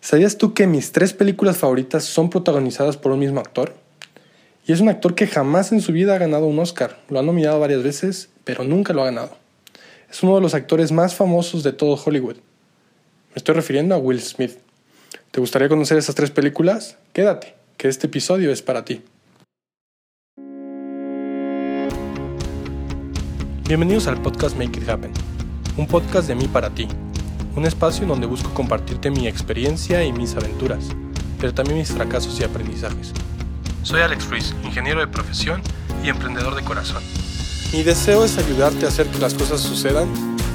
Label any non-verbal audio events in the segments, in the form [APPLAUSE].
¿Sabías tú que mis tres películas favoritas son protagonizadas por un mismo actor? Y es un actor que jamás en su vida ha ganado un Oscar. Lo ha nominado varias veces, pero nunca lo ha ganado. Es uno de los actores más famosos de todo Hollywood. Me estoy refiriendo a Will Smith. ¿Te gustaría conocer esas tres películas? Quédate, que este episodio es para ti. Bienvenidos al podcast Make It Happen, un podcast de mí para ti un espacio en donde busco compartirte mi experiencia y mis aventuras, pero también mis fracasos y aprendizajes. Soy Alex Ruiz, ingeniero de profesión y emprendedor de corazón. Mi deseo es ayudarte a hacer que las cosas sucedan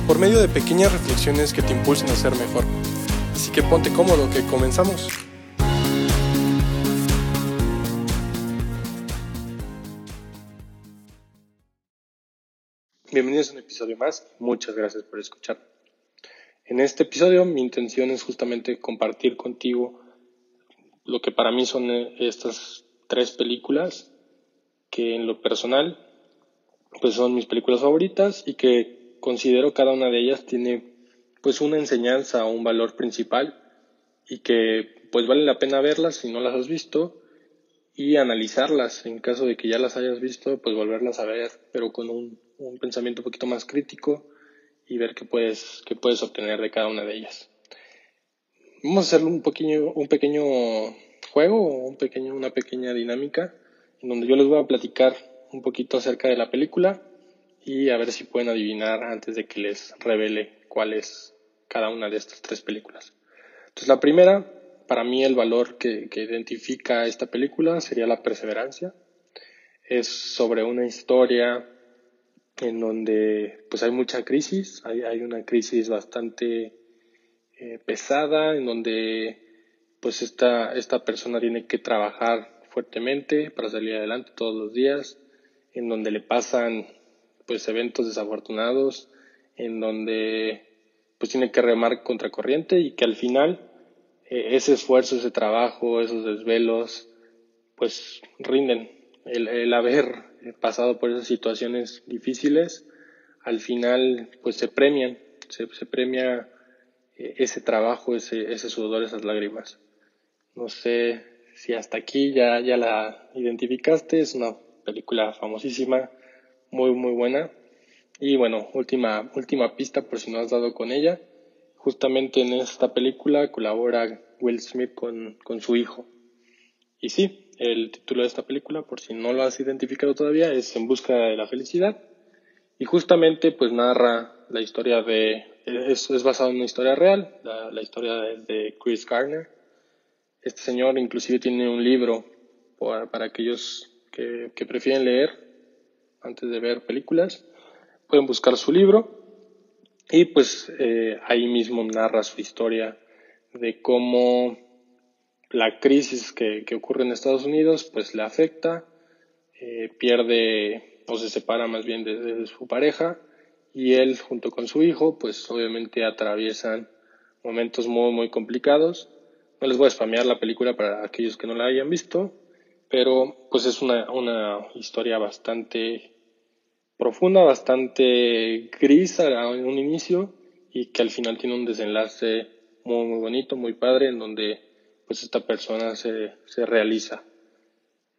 por medio de pequeñas reflexiones que te impulsen a ser mejor. Así que ponte cómodo que comenzamos. Bienvenidos a un episodio más. Muchas gracias por escuchar. En este episodio mi intención es justamente compartir contigo lo que para mí son eh, estas tres películas que en lo personal pues son mis películas favoritas y que considero cada una de ellas tiene pues una enseñanza o un valor principal y que pues vale la pena verlas si no las has visto y analizarlas. En caso de que ya las hayas visto pues volverlas a ver pero con un, un pensamiento un poquito más crítico y ver qué puedes, qué puedes obtener de cada una de ellas. Vamos a hacer un pequeño, un pequeño juego, un pequeño, una pequeña dinámica, en donde yo les voy a platicar un poquito acerca de la película y a ver si pueden adivinar antes de que les revele cuál es cada una de estas tres películas. Entonces la primera, para mí el valor que, que identifica esta película sería la perseverancia. Es sobre una historia en donde pues hay mucha crisis, hay, hay una crisis bastante eh, pesada, en donde pues esta, esta persona tiene que trabajar fuertemente para salir adelante todos los días, en donde le pasan pues eventos desafortunados, en donde pues tiene que remar contracorriente y que al final eh, ese esfuerzo, ese trabajo, esos desvelos, pues rinden. El, el haber pasado por esas situaciones difíciles, al final pues se premian, se, premia eh, ese trabajo, ese, sudor, esas lágrimas. No sé si hasta aquí ya, ya la identificaste, es una película famosísima, muy muy buena. Y bueno, última, última pista por si no has dado con ella. Justamente en esta película colabora Will Smith con, con su hijo. Y sí, el título de esta película, por si no lo has identificado todavía, es En busca de la felicidad. Y justamente pues narra la historia de, es, es basado en una historia real, la, historia de, Chris Garner. Este señor inclusive tiene un libro para, aquellos que, prefieren leer antes de ver películas. Pueden buscar su libro y pues eh, ahí mismo narra su historia de cómo la crisis que, ocurre en Estados Unidos pues le afecta, eh, pierde o se separa más bien de, su pareja y él junto con su hijo pues obviamente atraviesan momentos muy muy complicados. No les voy a spamear la película para aquellos que no la hayan visto, pero pues es una, una historia bastante profunda, bastante gris en un inicio y que al final tiene un desenlace muy muy bonito, muy padre en donde pues esta persona se, se realiza.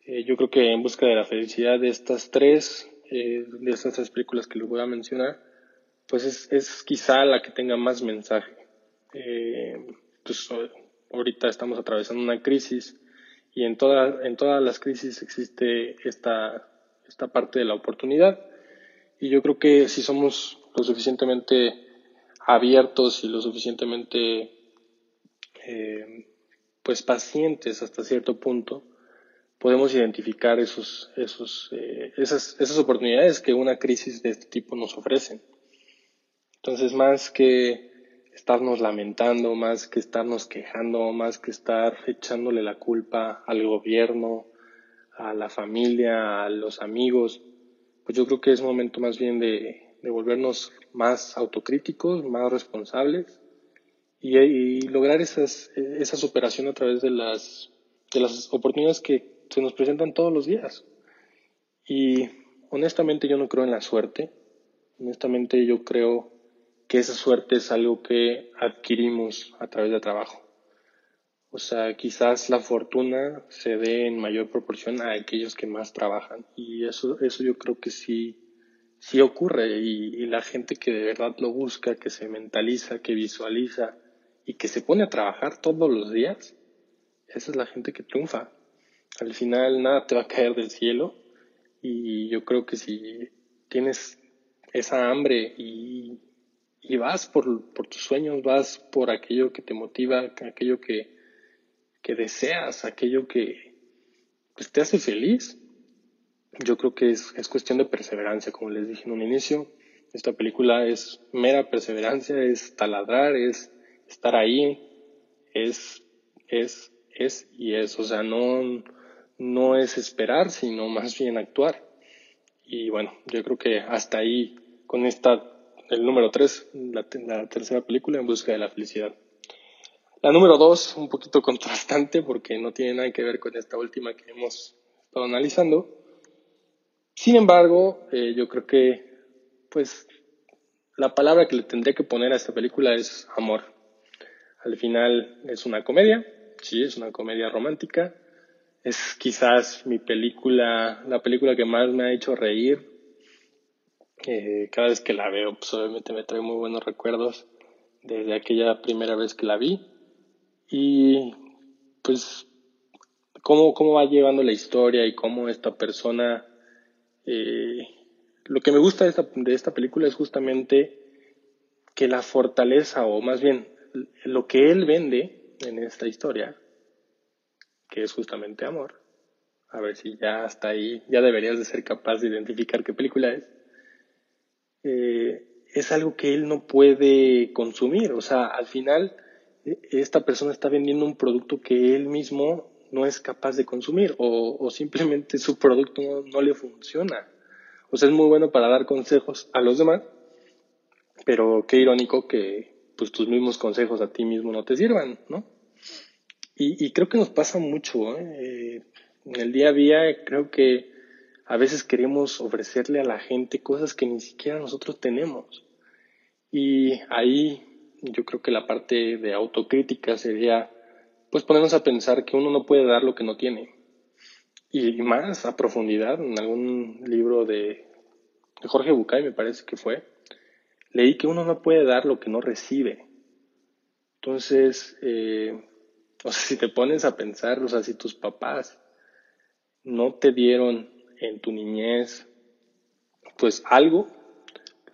Eh, yo creo que en busca de la felicidad de estas tres, eh, de estas tres películas que les voy a mencionar, pues es, es quizá la que tenga más mensaje. Eh, pues ahorita estamos atravesando una crisis y en, toda, en todas las crisis existe esta, esta parte de la oportunidad y yo creo que si somos lo suficientemente abiertos y lo suficientemente eh, pues pacientes hasta cierto punto, podemos identificar esos, esos, eh, esas, esas oportunidades que una crisis de este tipo nos ofrece. Entonces, más que estarnos lamentando, más que estarnos quejando, más que estar echándole la culpa al gobierno, a la familia, a los amigos, pues yo creo que es momento más bien de, de volvernos más autocríticos, más responsables y, lograr esas, esa superación a través de las, de las oportunidades que se nos presentan todos los días. Y honestamente yo no creo en la suerte, honestamente yo creo que esa suerte es algo que adquirimos a través del trabajo. O sea, quizás la fortuna se dé en mayor proporción a aquellos que más trabajan. Y eso, eso yo creo que sí, sí ocurre. Y, la gente que de verdad lo busca, que se mentaliza, que visualiza y que se pone a trabajar todos los días, esa es la gente que triunfa. Al final nada te va a caer del cielo. Y yo creo que si tienes esa hambre y, y vas por, por tus sueños, vas por aquello que te motiva, aquello que, que deseas, aquello que pues, te hace feliz. Yo creo que es, es cuestión de perseverancia, como les dije en un inicio. Esta película es mera perseverancia, es taladrar, es estar ahí, es, es, es y es. O sea, no, no es esperar, sino más bien actuar. Y bueno, yo creo que hasta ahí, con esta, el número 3, la, la tercera película, En Busca de la Felicidad. La número dos, un poquito [LAUGHS] contrastante porque no tiene nada que ver con esta última que hemos estado analizando. Sin embargo, eh, yo creo que, pues, la palabra que le tendré que poner a esta película es amor. Al final es una comedia, sí, es una comedia romántica. Es quizás mi película, la película que más me ha hecho reír. Eh, cada vez que la veo, pues obviamente me trae muy buenos recuerdos desde aquella primera vez que la vi y pues cómo, cómo va llevando la historia y cómo esta persona... Eh, lo que me gusta de esta, de esta película es justamente que la fortaleza, o más bien lo que él vende en esta historia, que es justamente amor, a ver si ya hasta ahí, ya deberías de ser capaz de identificar qué película es, eh, es algo que él no puede consumir, o sea, al final esta persona está vendiendo un producto que él mismo no es capaz de consumir o, simplemente su producto no, le funciona. O sea, es muy bueno para dar consejos a los demás, pero qué irónico que pues tus mismos consejos a ti mismo no te sirvan, ¿no? Y, creo que nos pasa mucho, ¿eh? En el día a día creo que a veces queremos ofrecerle a la gente cosas que ni siquiera nosotros tenemos. Y ahí yo creo que la parte de autocrítica sería pues ponernos a pensar que uno no puede dar lo que no tiene. Y más a profundidad, en algún libro de, Jorge Bucay me parece que fue, leí que uno no puede dar lo que no recibe. Entonces, eh, o sea, [LAUGHS] si te pones a pensar, o sea, si tus papás no te dieron en tu niñez, pues algo,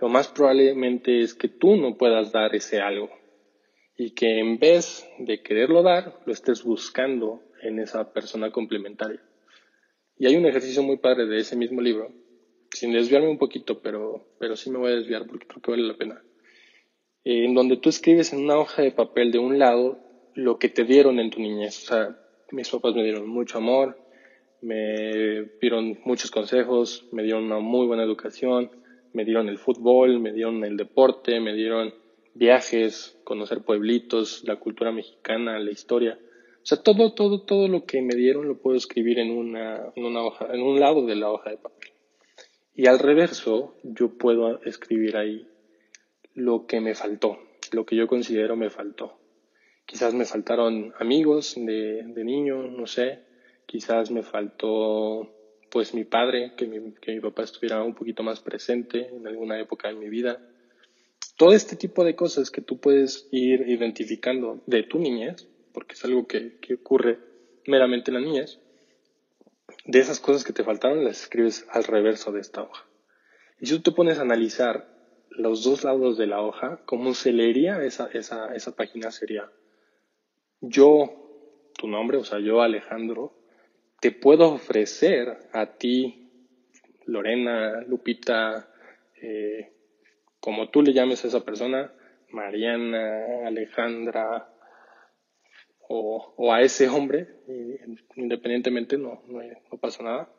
lo más probablemente es que tú no puedas dar ese algo y que en vez de quererlo dar, lo estés buscando en esa persona complementaria. Y hay un ejercicio muy padre de ese mismo libro, sin desviarme un poquito, pero, pero sí me voy a desviar porque creo que vale la pena, eh, en donde tú escribes en una hoja de papel de un lado lo que te dieron en tu niñez. O sea, mis papás me dieron mucho amor, me dieron muchos consejos, me dieron una muy buena educación, me dieron el fútbol, me dieron el deporte, me dieron viajes, conocer pueblitos, la cultura mexicana, la historia. O sea, todo, todo, todo lo que me dieron lo puedo escribir en una, en una hoja, en un lado de la hoja de papel. Y al reverso, yo puedo escribir ahí lo que me faltó, lo que yo considero me faltó. Quizás me faltaron amigos de, de niño, no sé. Quizás me faltó pues mi padre, que mi, que mi papá estuviera un poquito más presente en alguna época de mi vida. Todo este tipo de cosas que tú puedes ir identificando de tu niñez, porque es algo que, que ocurre meramente en la niñez, de esas cosas que te faltaron las escribes al reverso de esta hoja. Y si tú te pones a analizar los dos lados de la hoja, cómo se leería esa, esa, esa página sería yo, tu nombre, o sea, yo Alejandro, te puedo ofrecer a ti, Lorena, Lupita, eh, como tú le llames a esa persona, Mariana, Alejandra, o, a ese hombre, independientemente, no, no, pasa nada,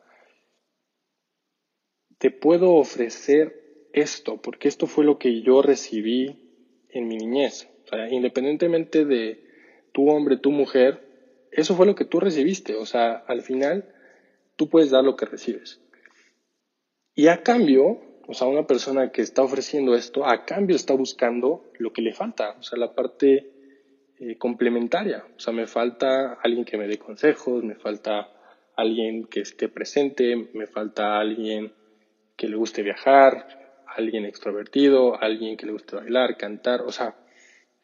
te puedo ofrecer esto, porque esto fue lo que yo recibí en mi niñez. O sea, independientemente de tu hombre, tu mujer, eso fue lo que tú recibiste. O sea, al final tú puedes dar lo que recibes. Y a cambio, o sea, una persona que está ofreciendo esto, a cambio está buscando lo que le falta. O sea, la parte eh, complementaria. O sea, me falta alguien que me dé consejos, me falta alguien que esté presente, me falta alguien que le guste viajar, alguien extrovertido, alguien que le guste bailar, cantar. O sea,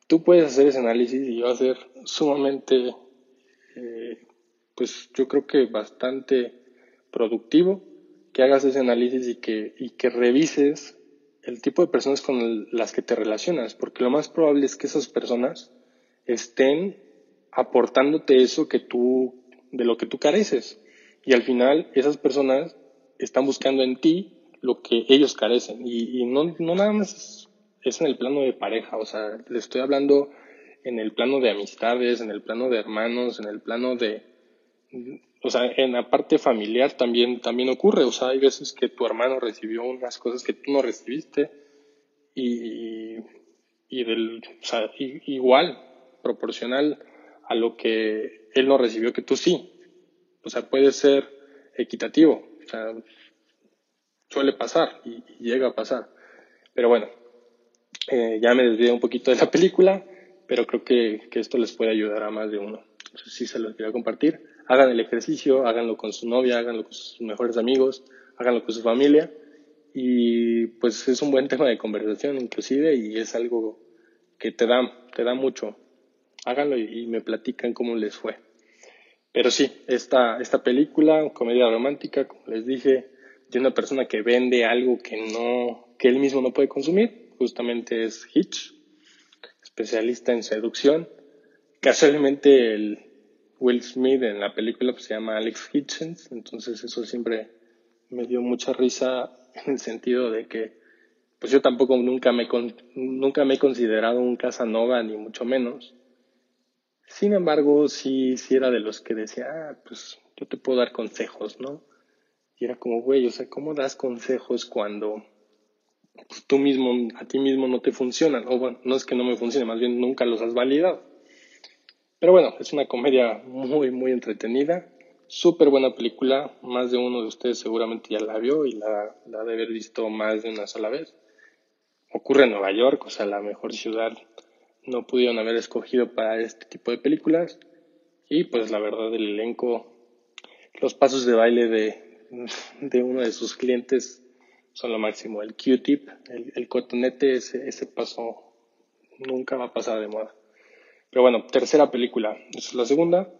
tú puedes hacer ese análisis y va a ser sumamente, eh, pues yo creo que bastante productivo que hagas ese análisis y que, y que revises el tipo de personas con las que te relacionas, porque lo más probable es que esas personas estén aportándote eso que tú, de lo que tú careces. Y al final esas personas están buscando en ti lo que ellos carecen. Y, no, no nada más es, en el plano de pareja, o sea, le estoy hablando en el plano de amistades, en el plano de hermanos, en el plano de, o sea, en la parte familiar también, también ocurre, o sea, hay veces que tu hermano recibió unas cosas que tú no recibiste y, y del, o sea, igual, proporcional a lo que él no recibió que tú sí. O sea, puede ser equitativo, o sea, suele pasar y, llega a pasar. Pero bueno, eh, ya me desvié un poquito de la [LAUGHS] película, pero creo que, que esto les puede ayudar a más de uno. Entonces sí se los quiero compartir. Hagan el ejercicio, háganlo con su novia, háganlo con sus mejores amigos, háganlo con su familia. Y pues es un buen tema de conversación inclusive y es algo que te da, te da mucho. Háganlo y, me platican cómo les fue. Pero sí, esta, esta película, comedia romántica, como les dije, de una persona que vende algo que no, que él mismo no puede consumir, justamente es Hitch, especialista en seducción. Casualmente el Will Smith en la película pues, se llama Alex Hitchens, entonces eso siempre me dio mucha risa en el sentido de que pues yo tampoco nunca me, nunca me he considerado un Casanova, ni mucho menos. Sin embargo, sí, sí era de los que decía, ah, pues yo te puedo dar consejos, ¿no? Y era como, güey, o sea, ¿cómo das consejos cuando pues, tú mismo, a ti mismo no te funcionan? O bueno, no es que no me funcione, más bien nunca los has validado. Pero bueno, es una comedia muy, muy entretenida. Súper buena película. Más de uno de ustedes seguramente ya la vio y la, la de haber visto más de una sola vez. Ocurre en Nueva York, o sea, la mejor ciudad no pudieron haber escogido para este tipo de películas. Y pues la verdad, el elenco, los pasos de baile de, de uno de sus clientes son lo máximo. El Q-tip, el, cotonete, ese, ese paso nunca va a pasar de moda. Pero bueno, tercera película. Esa es la segunda.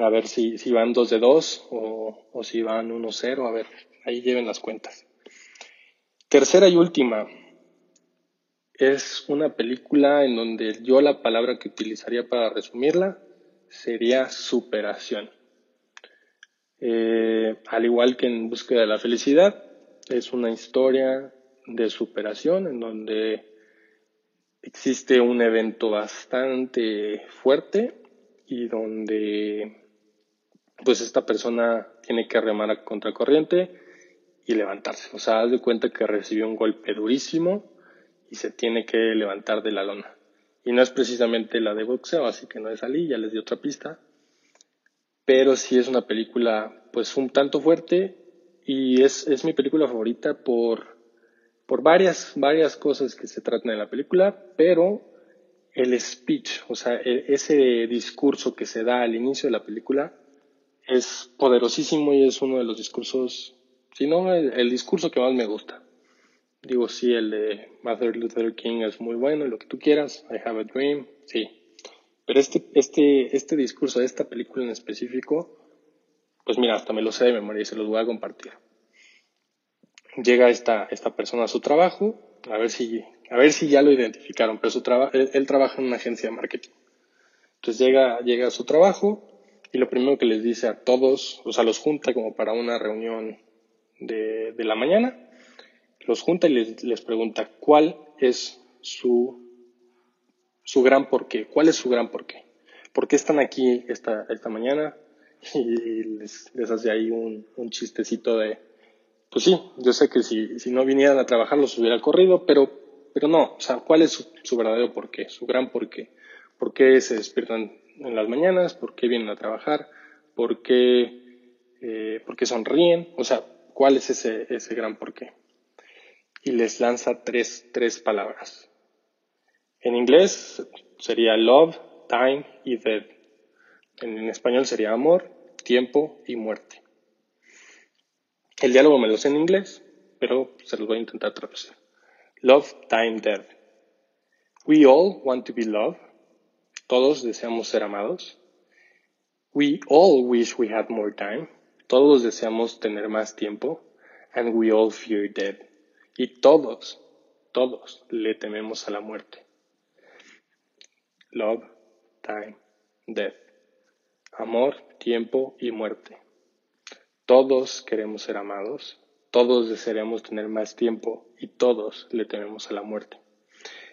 A ver si, si van 2 de 2 o, o si van 1-0. A ver, ahí lleven las cuentas. Tercera y última. Es una película en donde yo la palabra que utilizaría para resumirla sería superación. Eh, al igual que en Búsqueda de la Felicidad, es una historia de superación en donde existe un evento bastante fuerte y donde pues esta persona tiene que remar a contracorriente y levantarse. O sea, haz de cuenta que recibió un golpe durísimo y se tiene que levantar de la lona. Y no es precisamente la de boxeo, así que no es allí, ya les di otra pista pero sí es una película pues un tanto fuerte y es, es mi película favorita por, por varias, varias cosas que se tratan en la película, pero el speech, o sea, e, ese discurso que se da al inicio de la película es poderosísimo y es uno de los discursos, si no, el discurso que más me gusta. Digo, sí, el de Martin Luther King es muy bueno, lo que tú quieras, I have a dream, sí, pero este, este, este discurso de esta película en específico, pues mira, hasta me lo sé de memoria y se los voy a compartir. Llega esta, esta persona a su trabajo, a ver si, a ver si ya lo identificaron, pero su él, él, trabaja en una agencia de marketing. Entonces llega, llega a su trabajo y lo primero que les dice a todos, o sea, los junta como para una reunión de, de la mañana, los junta y les, pregunta cuál es su su gran porqué. ¿Cuál es su gran porqué? ¿Por qué están aquí esta, esta mañana? [LAUGHS] Y les, hace ahí un, chistecito de, pues sí, yo sé que si, si no vinieran a trabajar los hubiera corrido, pero, pero no, o sea, ¿cuál es su, verdadero porqué? Su gran porqué. ¿Por qué se despiertan en las mañanas? ¿Por qué vienen a trabajar? ¿Por qué, eh, ¿por qué sonríen? O sea, ¿cuál es ese, ese gran porqué? Y les lanza tres, tres palabras. En inglés sería love, time y death. En español sería amor, tiempo y muerte. El diálogo me lo sé en inglés, pero se los voy a intentar traducir. Love, time, death. We all want to be loved. Todos deseamos ser amados. We all wish we had more time. Todos deseamos tener más tiempo. And we all fear death. Y todos, todos le tememos a la muerte. Love, time, death. Amor, tiempo y muerte. Todos queremos ser amados, todos desearemos tener más tiempo y todos le tememos a la muerte.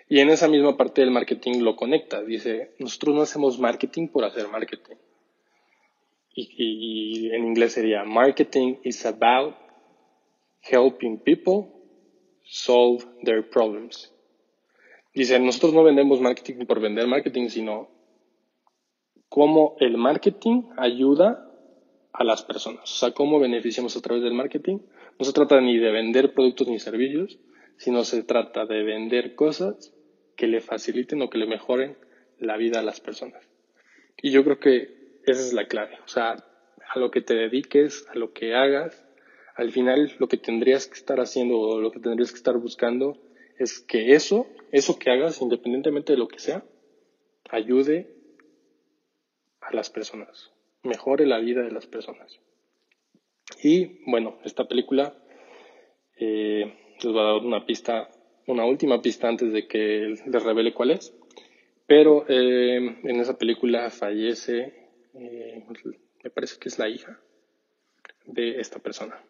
Y en esa misma parte del marketing lo conecta. Dice, nosotros no hacemos marketing por hacer marketing. Y, en inglés sería, marketing is about helping people solve their problems. Dice, nosotros no vendemos marketing por vender marketing, sino cómo el marketing ayuda a las personas. O sea, cómo beneficiamos a través del marketing. No se trata ni de vender productos ni servicios, sino se trata de vender cosas que le faciliten o que le mejoren la vida a las personas. Y yo creo que esa es la clave. O sea, a lo que te dediques, a lo que hagas, al final lo que tendrías que estar haciendo o lo que tendrías que estar buscando es que eso, eso que hagas, independientemente de lo que sea, ayude a las personas, mejore la vida de las personas. Y bueno, esta película eh, les va a dar una pista, una última pista antes de que les revele cuál es. Pero eh, en esa película fallece, eh, me parece que es la hija de esta persona.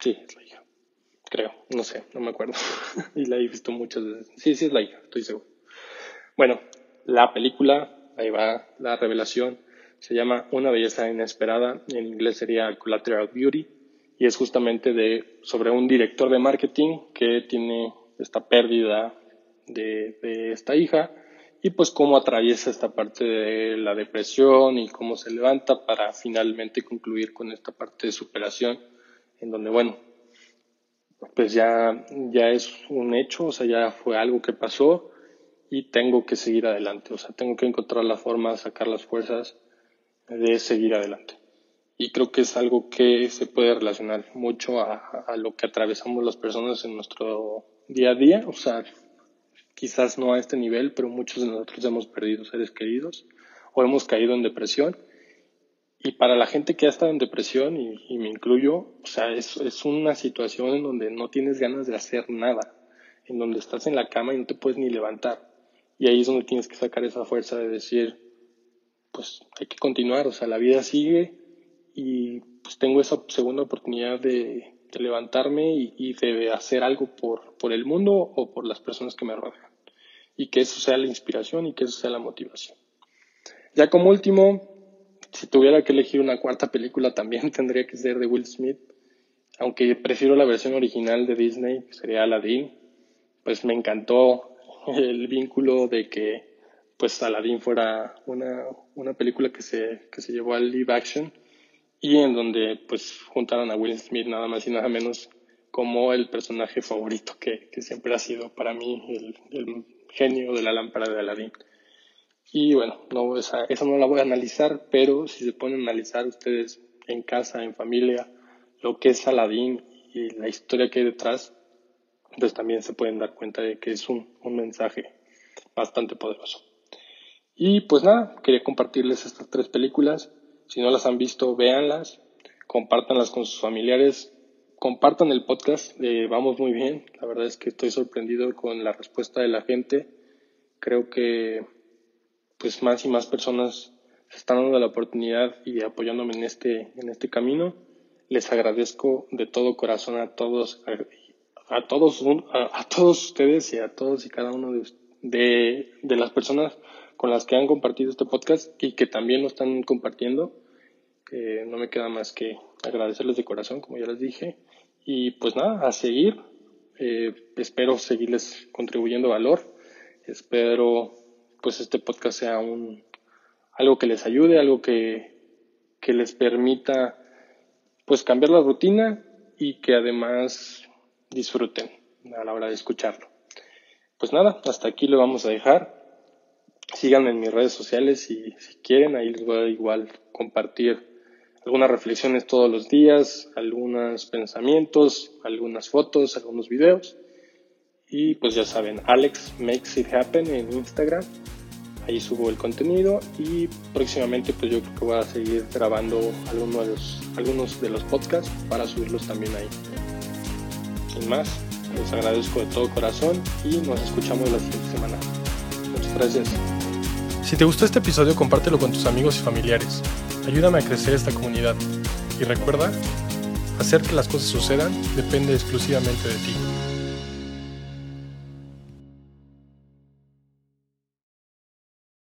Sí, es la hija. Creo, no sé, no me acuerdo. [LAUGHS] y la he visto muchas veces. Sí, sí es la hija, estoy seguro. Bueno, la película, ahí va la revelación, se llama Una belleza inesperada, en inglés sería Collateral Beauty, y es justamente de, sobre un director de marketing que tiene esta pérdida de, de esta hija y pues cómo atraviesa esta parte de la depresión y cómo se levanta para finalmente concluir con esta parte de superación en donde bueno pues ya ya es un hecho o sea ya fue algo que pasó y tengo que seguir adelante o sea tengo que encontrar la forma de sacar las fuerzas de seguir adelante y creo que es algo que se puede relacionar mucho a, a lo que atravesamos las personas en nuestro día a día o sea quizás no a este nivel, pero muchos de nosotros hemos perdido seres queridos o hemos caído en depresión. Y para la gente que ha estado en depresión, y, me incluyo, o sea, es, es una situación en donde no tienes ganas de hacer nada, en donde estás en la cama y no te puedes ni levantar. Y ahí es donde tienes que sacar esa fuerza de decir, pues hay que continuar, o sea, la vida sigue y pues tengo esa segunda oportunidad de, levantarme y, y, de hacer algo por, por el mundo o por las personas que me rodean y que eso sea la inspiración y que eso sea la motivación. Ya como último, si tuviera que elegir una cuarta película también [LAUGHS] tendría que ser de Will Smith, aunque prefiero la versión original de Disney, que sería Aladdin, pues me encantó el vínculo de que pues Aladdin fuera una, una película que se, que se llevó al live action y en donde pues juntaron a Will Smith nada más y nada menos como el personaje favorito que, que siempre ha sido para mí el, el genio de la lámpara de Aladín. Y bueno, no, esa, no la voy a analizar, pero si se pueden analizar ustedes en casa, en familia, lo que es Aladín y la historia que hay detrás, pues también se pueden dar cuenta de que es un, un mensaje bastante poderoso. Y pues nada, quería compartirles estas tres películas. Si no las han visto, véanlas, compártanlas con sus familiares, compartan el podcast, eh, vamos muy bien. La verdad es que estoy sorprendido con la respuesta de la gente. Creo que pues más y más personas se están dando la oportunidad y apoyándome en este, en este camino. Les agradezco de todo corazón a todos, a, todos, a, todos ustedes y a todos y cada uno de, de, de las personas con las que han compartido este podcast y que también lo están compartiendo. Eh, no me queda más que agradecerles de corazón, como ya les dije. Y pues nada, a seguir. Eh, espero seguirles contribuyendo valor. Espero pues este podcast sea un, algo que les ayude, algo que, que les permita pues cambiar la rutina y que además disfruten a la hora de escucharlo. Pues nada, hasta aquí lo vamos a dejar. síganme en mis redes sociales y si quieren, ahí les voy a igual compartir algunas reflexiones todos los días, algunos pensamientos, algunas fotos, algunos videos. Y pues ya saben, Alex Makes It Happen en Instagram. Ahí subo el contenido y próximamente pues yo creo que voy a seguir grabando algunos de los, podcasts para subirlos también ahí. Sin más, les agradezco de todo corazón y nos escuchamos la siguiente semana. Muchas gracias. Si te gustó este episodio, compártelo con tus amigos y familiares. Ayúdame a crecer esta comunidad. Y recuerda, hacer que las cosas sucedan depende exclusivamente de ti.